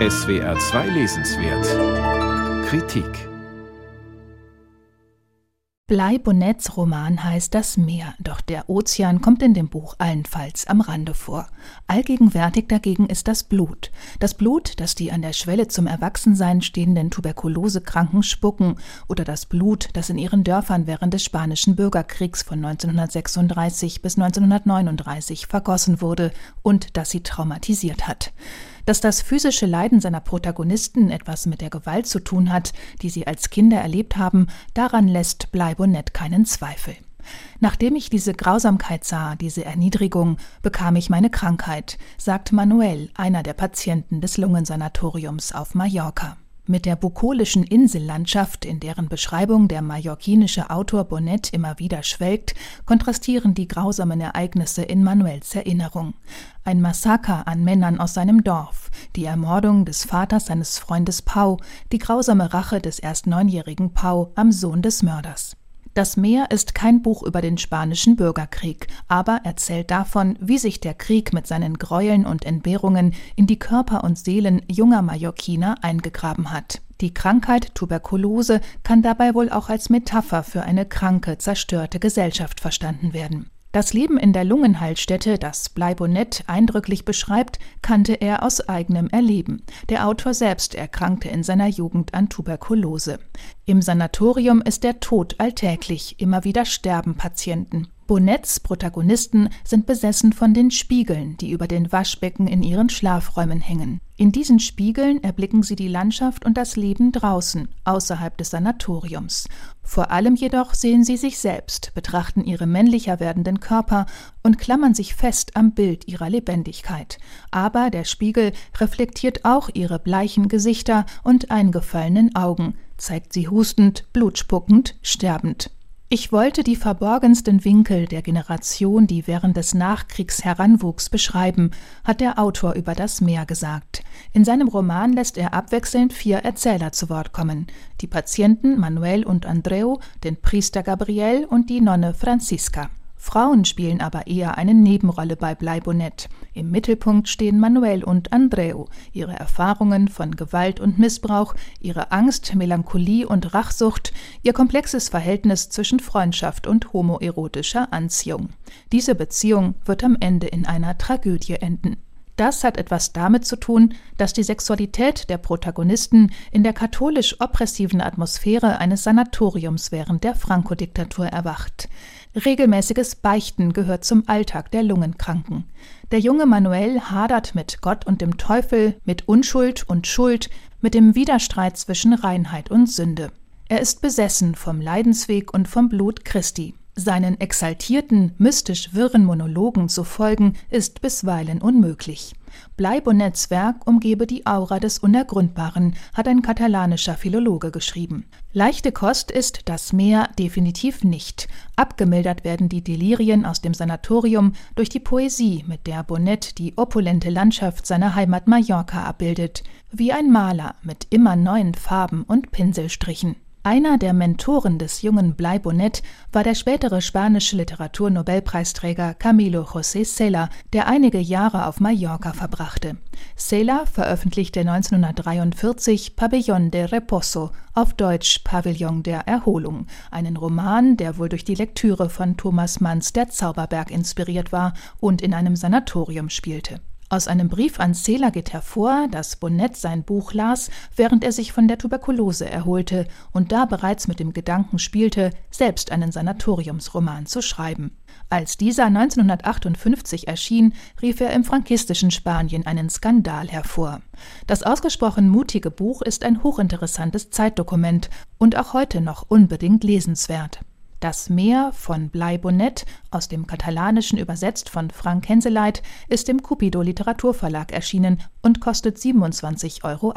SWR 2 Lesenswert Kritik Blei Bonnets Roman heißt Das Meer, doch der Ozean kommt in dem Buch allenfalls am Rande vor. Allgegenwärtig dagegen ist das Blut. Das Blut, das die an der Schwelle zum Erwachsensein stehenden Tuberkulosekranken spucken oder das Blut, das in ihren Dörfern während des Spanischen Bürgerkriegs von 1936 bis 1939 vergossen wurde und das sie traumatisiert hat. Dass das physische Leiden seiner Protagonisten etwas mit der Gewalt zu tun hat, die sie als Kinder erlebt haben, daran lässt Bleibonett keinen Zweifel. Nachdem ich diese Grausamkeit sah, diese Erniedrigung, bekam ich meine Krankheit, sagt Manuel, einer der Patienten des Lungensanatoriums auf Mallorca. Mit der bukolischen Insellandschaft, in deren Beschreibung der mallorquinische Autor Bonnet immer wieder schwelgt, kontrastieren die grausamen Ereignisse in Manuels Erinnerung. Ein Massaker an Männern aus seinem Dorf, die Ermordung des Vaters seines Freundes Pau, die grausame Rache des erst neunjährigen Pau am Sohn des Mörders. Das Meer ist kein Buch über den spanischen Bürgerkrieg, aber erzählt davon, wie sich der Krieg mit seinen Gräueln und Entbehrungen in die Körper und Seelen junger Mallorquiner eingegraben hat. Die Krankheit Tuberkulose kann dabei wohl auch als Metapher für eine kranke, zerstörte Gesellschaft verstanden werden. Das Leben in der Lungenheilstätte, das Bleibonett eindrücklich beschreibt, kannte er aus eigenem Erleben. Der Autor selbst erkrankte in seiner Jugend an Tuberkulose. Im Sanatorium ist der Tod alltäglich, immer wieder sterben Patienten. Bonets Protagonisten sind besessen von den Spiegeln, die über den Waschbecken in ihren Schlafräumen hängen. In diesen Spiegeln erblicken sie die Landschaft und das Leben draußen, außerhalb des Sanatoriums. Vor allem jedoch sehen sie sich selbst, betrachten ihre männlicher werdenden Körper und klammern sich fest am Bild ihrer Lebendigkeit. Aber der Spiegel reflektiert auch ihre bleichen Gesichter und eingefallenen Augen, zeigt sie hustend, blutspuckend, sterbend. Ich wollte die verborgensten Winkel der Generation, die während des Nachkriegs heranwuchs, beschreiben, hat der Autor über das Meer gesagt. In seinem Roman lässt er abwechselnd vier Erzähler zu Wort kommen: die Patienten Manuel und Andreu, den Priester Gabriel und die Nonne Franziska. Frauen spielen aber eher eine Nebenrolle bei Bleibonett. Im Mittelpunkt stehen Manuel und Andreu, ihre Erfahrungen von Gewalt und Missbrauch, ihre Angst, Melancholie und Rachsucht, ihr komplexes Verhältnis zwischen Freundschaft und homoerotischer Anziehung. Diese Beziehung wird am Ende in einer Tragödie enden. Das hat etwas damit zu tun, dass die Sexualität der Protagonisten in der katholisch oppressiven Atmosphäre eines Sanatoriums während der Franco-Diktatur erwacht. Regelmäßiges Beichten gehört zum Alltag der Lungenkranken. Der junge Manuel hadert mit Gott und dem Teufel, mit Unschuld und Schuld, mit dem Widerstreit zwischen Reinheit und Sünde. Er ist besessen vom Leidensweg und vom Blut Christi. Seinen exaltierten, mystisch wirren Monologen zu folgen, ist bisweilen unmöglich. Bleibonets Werk umgebe die Aura des Unergründbaren, hat ein katalanischer Philologe geschrieben. Leichte Kost ist das Meer definitiv nicht. Abgemildert werden die Delirien aus dem Sanatorium durch die Poesie, mit der Bonnet die opulente Landschaft seiner Heimat Mallorca abbildet, wie ein Maler mit immer neuen Farben und Pinselstrichen. Einer der Mentoren des jungen Blay Bonnet war der spätere spanische Literaturnobelpreisträger Camilo José Cela, der einige Jahre auf Mallorca verbrachte. Cela veröffentlichte 1943 Pabellón de Reposo, auf Deutsch Pavillon der Erholung, einen Roman, der wohl durch die Lektüre von Thomas Manns Der Zauberberg inspiriert war und in einem Sanatorium spielte. Aus einem Brief an Cela geht hervor, dass Bonnet sein Buch las, während er sich von der Tuberkulose erholte und da bereits mit dem Gedanken spielte, selbst einen Sanatoriumsroman zu schreiben. Als dieser 1958 erschien, rief er im frankistischen Spanien einen Skandal hervor. Das ausgesprochen mutige Buch ist ein hochinteressantes Zeitdokument und auch heute noch unbedingt lesenswert. Das Meer von Blei Bonnet, aus dem Katalanischen übersetzt von Frank Henseleit, ist im Cupido Literaturverlag erschienen und kostet 27,80 Euro.